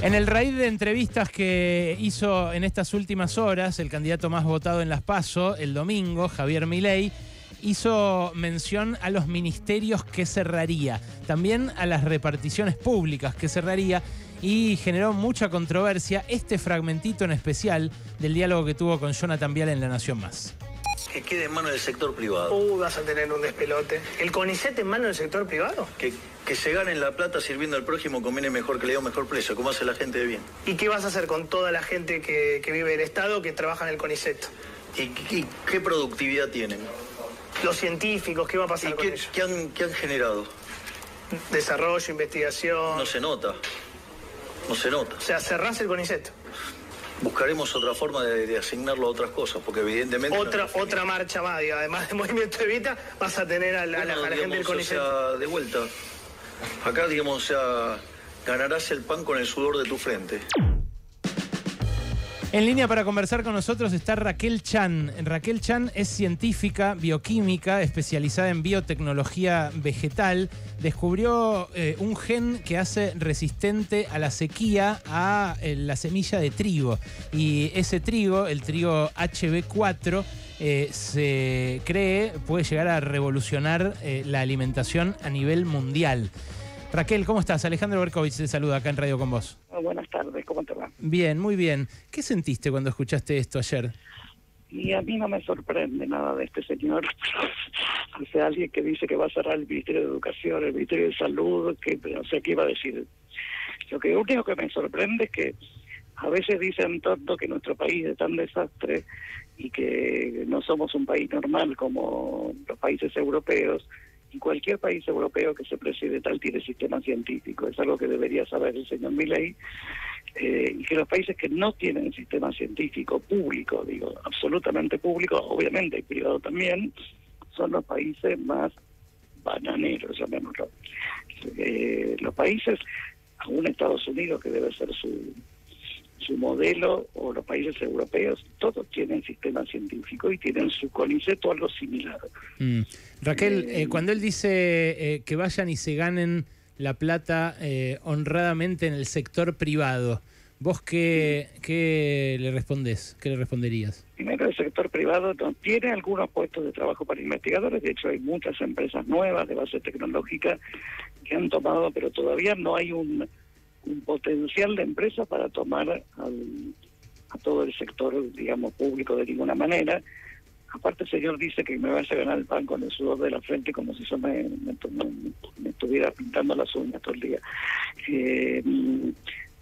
En el raíz de entrevistas que hizo en estas últimas horas el candidato más votado en Las PASO, el domingo, Javier Milei, hizo mención a los ministerios que cerraría, también a las reparticiones públicas que cerraría y generó mucha controversia este fragmentito en especial del diálogo que tuvo con Jonathan Vial en La Nación Más. Que quede en manos del sector privado. Uh, vas a tener un despelote. ¿El CONICET en manos del sector privado? Que, que se ganen la plata sirviendo al prójimo conviene mejor que le dé un mejor precio, como hace la gente de bien. ¿Y qué vas a hacer con toda la gente que, que vive en el Estado que trabaja en el CONICET? ¿Y, y qué productividad tienen? Los científicos, ¿qué va a pasar ¿Y con qué, ellos? qué han, qué han generado? Desarrollo, investigación. No se nota. No se nota. O sea, cerrás el CONICET. Buscaremos otra forma de, de asignarlo a otras cosas, porque evidentemente... no- Otra, otra marcha más, además del movimiento Evita, vas a tener a la, a la- Bueno, a la gente del o CONICET. sea, de vuelta. Acá, digamos, o sea, ganarás el pan con el sudor de tu frente. En línea para conversar con nosotros está Raquel Chan. Raquel Chan es científica bioquímica especializada en biotecnología vegetal. Descubrió eh, un gen que hace resistente a la sequía a eh, la semilla de trigo. Y ese trigo, el trigo HB4, eh, se cree puede llegar a revolucionar la alimentación a nivel mundial. Raquel, ¿cómo estás? Alejandro Berkovich te saluda acá en Radio con vos. Ah, Buenas tardes, ¿cómo te va? Bien, muy bien. ¿Qué sentiste cuando escuchaste esto ayer? Y a mí no me sorprende nada de este señor. O sea, alguien que dice que va a cerrar el Ministerio de Educación, el Ministerio de Salud, que no sé qué iba a decir. Lo que único que me sorprende es que a veces dicen tanto que nuestro país es tan desastre y que no somos un país normal como los países europeos. Y cualquier país europeo que se preside tal tiene sistema científico. Es algo que debería saber el señor Milley. Eh, y que los países que no tienen sistema científico público, digo, absolutamente público, obviamente y privado también, son los países más bananeros, llamémoslo. Eh, los países, aún Estados Unidos, que debe ser su, su modelo, o los países europeos, todos tienen sistema científico y tienen su CONICET o algo similar. Mm. Raquel, Eh, eh, cuando él dice eh, que vayan y se ganen la plata eh, honradamente en el sector privado, ¿vos qué, qué le respondés? ¿Qué le responderías? Primero, el sector privado no tiene algunos puestos de trabajo para investigadores. De hecho, hay muchas empresas nuevas de base tecnológica que han tomado, pero todavía no hay un, un potencial de empresa para tomar al- a todo el sector, digamos, público de ninguna manera. Aparte, el señor dice que me vas a ganar el pan con el sudor de la frente como si yo me, me tu- me- me estuviera pintando las uñas todo el día. Eh,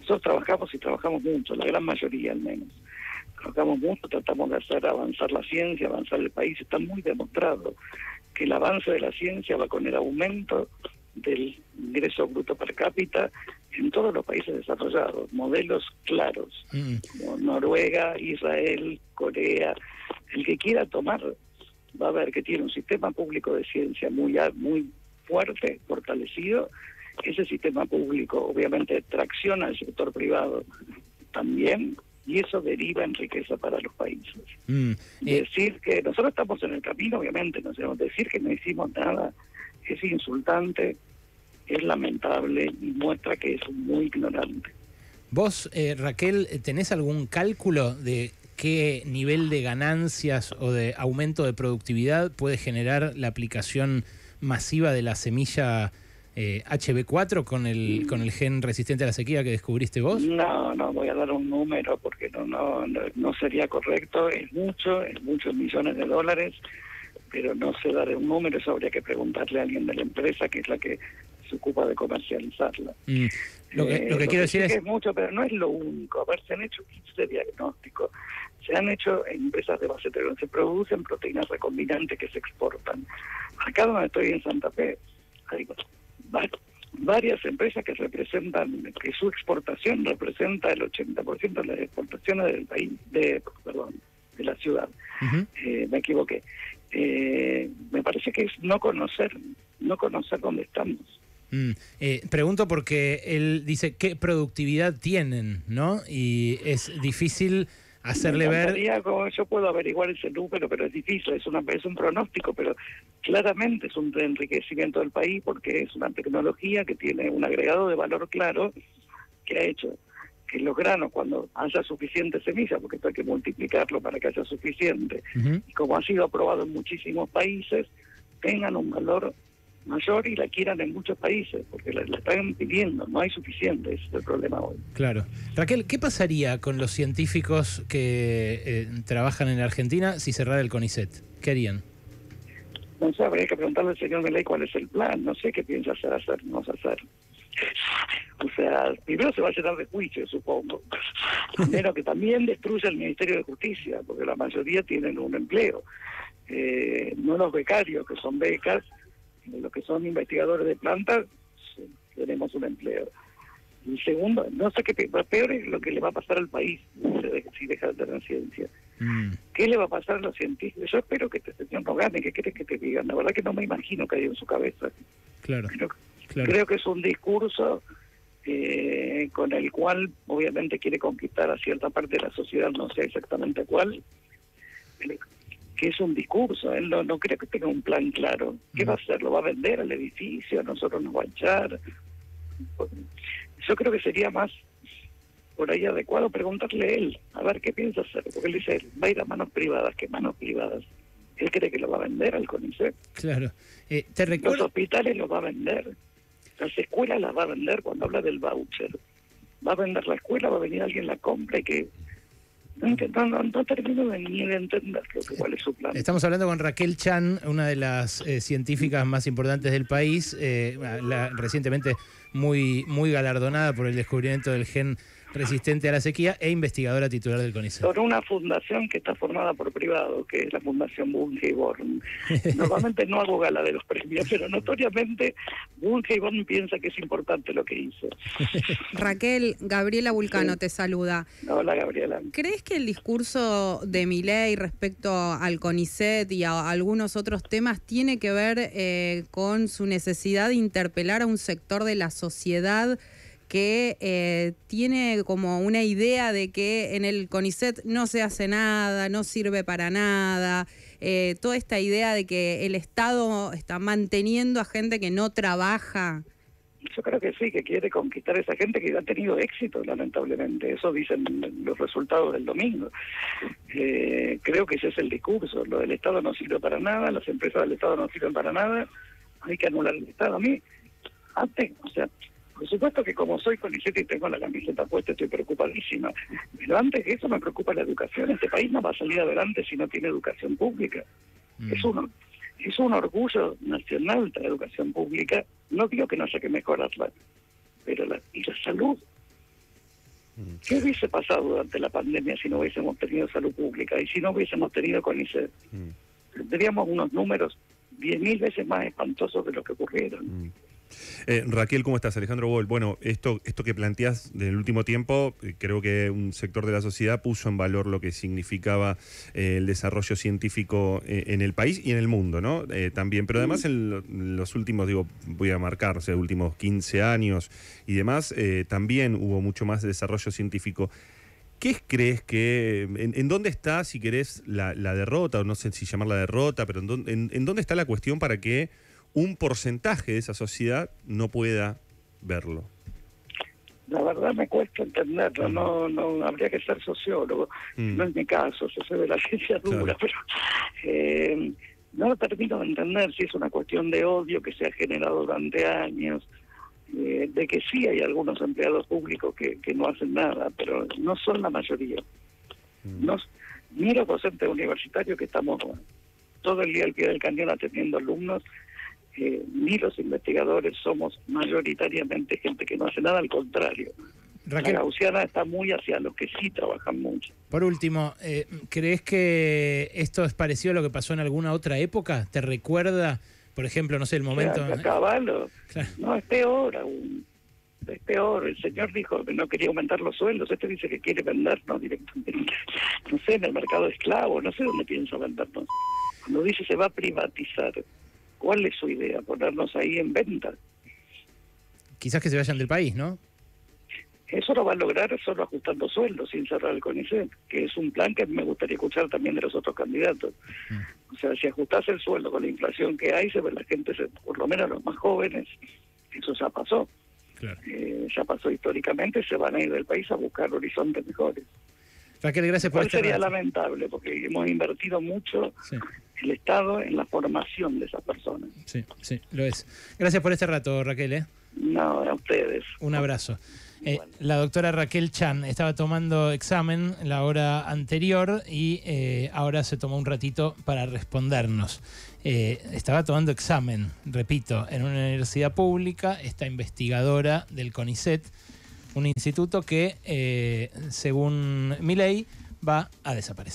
nosotros trabajamos y trabajamos mucho, la gran mayoría al menos trabajamos mucho, tratamos de hacer avanzar la ciencia, avanzar el país. Está muy demostrado que el avance de la ciencia va con el aumento del ingreso bruto per cápita en todos los países desarrollados, modelos claros, Mm. como Noruega, Israel, Corea. El que quiera tomar va a ver que tiene un sistema público de ciencia muy, muy fuerte, fortalecido. Ese sistema público obviamente tracciona al sector privado también y eso deriva en riqueza para los países. Mm. Decir que nosotros estamos en el camino, obviamente, no sabemos decir que no hicimos nada es insultante, es lamentable y muestra que es muy ignorante. ¿Vos, eh, Raquel, tenés algún cálculo de qué nivel de ganancias o de aumento de productividad puede generar la aplicación masiva de la semilla eh, HB4 con el, con el gen resistente a la sequía que descubriste vos? No, no voy a dar un número porque no, no, no, no sería correcto. Es mucho, es muchos millones de dólares, pero no sé dar un número. Eso habría que preguntarle a alguien de la empresa que es la que se ocupa de comercializarla. Mm. Lo que, Eh, lo que quiero decir es... es mucho, pero no es lo único. A ver, se han hecho 15 diagnósticos. Se han hecho en empresas de base tecnológica. Se producen proteínas recombinantes que se exportan. Acá donde estoy en Santa Fe, hay va- varias empresas que representan, que su exportación representa el 80% de las exportaciones del país, de, perdón, de la ciudad. Eh, me equivoqué. Eh, me parece que es no conocer, no conocer dónde estamos. Mm, eh, pregunto porque él dice qué productividad tienen, ¿no? Y es difícil hacerle ver... como yo puedo averiguar ese número, pero es difícil, es, una, es un pronóstico, pero claramente es un enriquecimiento del país porque es una tecnología que tiene un agregado de valor claro que ha hecho que los granos, cuando haya suficiente semilla, porque esto hay que multiplicarlo para que haya suficiente, y como ha sido aprobado en muchísimos países, tengan un valor mayor y la quieran en muchos países, porque la, la están pidiendo, no hay suficiente, ese es el problema hoy. Claro. Raquel, ¿qué pasaría con los científicos que eh, trabajan en Argentina si cerrara el CONICET? ¿Qué harían? No sé, habría que preguntarle al señor Meley cuál es el plan, no sé qué piensa hacer, hacer, no hacer. O sea, primero se va a llenar de juicio, supongo. Primero que también destruya el Ministerio de Justicia, porque la mayoría tienen un empleo. Eh, no los becarios, que son becas, los que son investigadores de plantas, sí, tenemos un empleo. Y segundo, no sé qué pe- peor es lo que le va a pasar al país si de- si deja de tener ciencia. Mm, ¿Qué le va a pasar a los científicos? Yo espero que este señor no gane, ¿qué querés que te digan? La verdad que no me imagino que hay en su cabeza. claro, Creo, claro. creo que es un discurso eh, con el cual obviamente quiere conquistar a cierta parte de la sociedad, no sé exactamente cuál, que es un discurso, él no, no creo que tenga un plan claro. ¿Qué va a hacer? ¿Lo va a vender al edificio? ¿A nosotros nos va a echar? Yo creo que sería más por ahí adecuado preguntarle a él, a ver qué piensa hacer, porque él dice, va a ir a manos privadas, ¿qué manos privadas? Él cree que lo va a vender al CONICET. Claro. Eh, ¿Te Los recuerdo? hospitales los va a vender. Las escuelas las va a vender cuando habla del voucher. Va a vender la escuela, va a venir alguien la compra y que... No, no, no, no termino de ni de entender cuál es su plan. Estamos hablando con Raquel Chan, una de las eh, científicas más importantes del país, eh, recientemente muy, muy galardonada por el descubrimiento del gen resistente a la sequía e investigadora titular del CONICET. Por una fundación que está formada por privados, que es la Fundación Bunge y Born. Normalmente no hago gala de los premios, pero notoriamente Bunge y Born piensa que es importante lo que hizo. Raquel, Gabriela Vulcano Sí. te saluda. Hola, Gabriela. ¿Crees que el discurso de Milei respecto al CONICET y a algunos otros temas tiene que ver eh, con su necesidad de interpelar a un sector de la sociedad que eh, tiene como una idea de que en el CONICET no se hace nada, no sirve para nada? eh, toda esta idea de que el Estado está manteniendo a gente que no trabaja. Yo creo que sí, que quiere conquistar a esa gente que ha tenido éxito, lamentablemente. Eso dicen los resultados del domingo. Eh, creo que ese es el discurso. Lo del Estado no sirve para nada, las empresas del Estado no sirven para nada. Hay que anular el Estado. A mí, antes, o sea, por supuesto que como soy coniceta y tengo la camiseta puesta, estoy preocupadísima. Pero antes de eso me preocupa la educación. Este país no va a salir adelante si no tiene educación pública. Mm. Es un, es un orgullo nacional la educación pública. No digo que no haya que mejorarla, pero la, y la salud. ¿Qué hubiese pasado durante la pandemia si no hubiésemos tenido salud pública y si no hubiésemos tenido CONICET? Tendríamos unos números diez mil veces más espantosos de lo que ocurrieron. Eh, Raquel, ¿cómo estás? Alejandro Boll. Bueno, esto, esto que planteas del último tiempo, eh, creo que un sector de la sociedad puso en valor lo que significaba eh, el desarrollo científico eh, en el país y en el mundo, ¿no? También, pero además en, lo- en los últimos, digo, voy a marcar, o sea, últimos 15 años y demás, también hubo mucho más desarrollo científico. ¿Qué crees que, en, en dónde está, si querés, la, la derrota, o no sé si llamarla derrota, pero en, dónde- en- en dónde está la cuestión para que un porcentaje de esa sociedad no pueda verlo? La verdad me cuesta entenderlo, no, no habría que ser sociólogo, Mm. no es mi caso, yo soy de la ciencia dura, Claro. pero eh, no lo termino de entender si es una cuestión de odio que se ha generado durante años, eh, de que sí hay algunos empleados públicos que, que no hacen nada, pero no son la mayoría. No, ni los docentes universitarios que estamos todo el día al pie del cañón atendiendo alumnos, eh, ni los investigadores somos mayoritariamente gente que no hace nada, al contrario. Raquel, La gaussiana está muy hacia los que sí trabajan mucho. por último, eh, ¿crees que esto es parecido a lo que pasó en alguna otra época? ¿Te recuerda, por ejemplo, no sé, el momento... O sea, caballo, Claro. no, es peor aún. Es peor. El señor dijo que no quería aumentar los sueldos. Este dice que quiere vendernos directamente. No sé, en el mercado de esclavos. No sé dónde piensa vendernos. Cuando dice se va a privatizar, ¿cuál es su idea? Ponernos ahí en venta. Quizás que se vayan del país, ¿no? Eso lo va a lograr solo ajustando sueldos sin cerrar el CONICET, que es un plan que me gustaría escuchar también de los otros candidatos. O sea, si ajustas el sueldo con la inflación que hay, se ve la gente, se- por lo menos los más jóvenes, eso ya pasó. Claro. Eh, ya pasó históricamente, se van a ir del país a buscar horizontes mejores. Raquel, gracias por este sería lamentable, porque hemos invertido mucho Sí, el Estado en la formación de esas personas. sí, sí, lo es. Gracias por este rato, Raquel. ¿eh? No, a ustedes. Un abrazo. Eh, la doctora Raquel Chan estaba tomando examen la hora anterior y eh, ahora se tomó un ratito para respondernos. Eh, estaba tomando examen, repito, en una universidad pública, esta investigadora del CONICET, un instituto que, eh, según mi ley, va a desaparecer.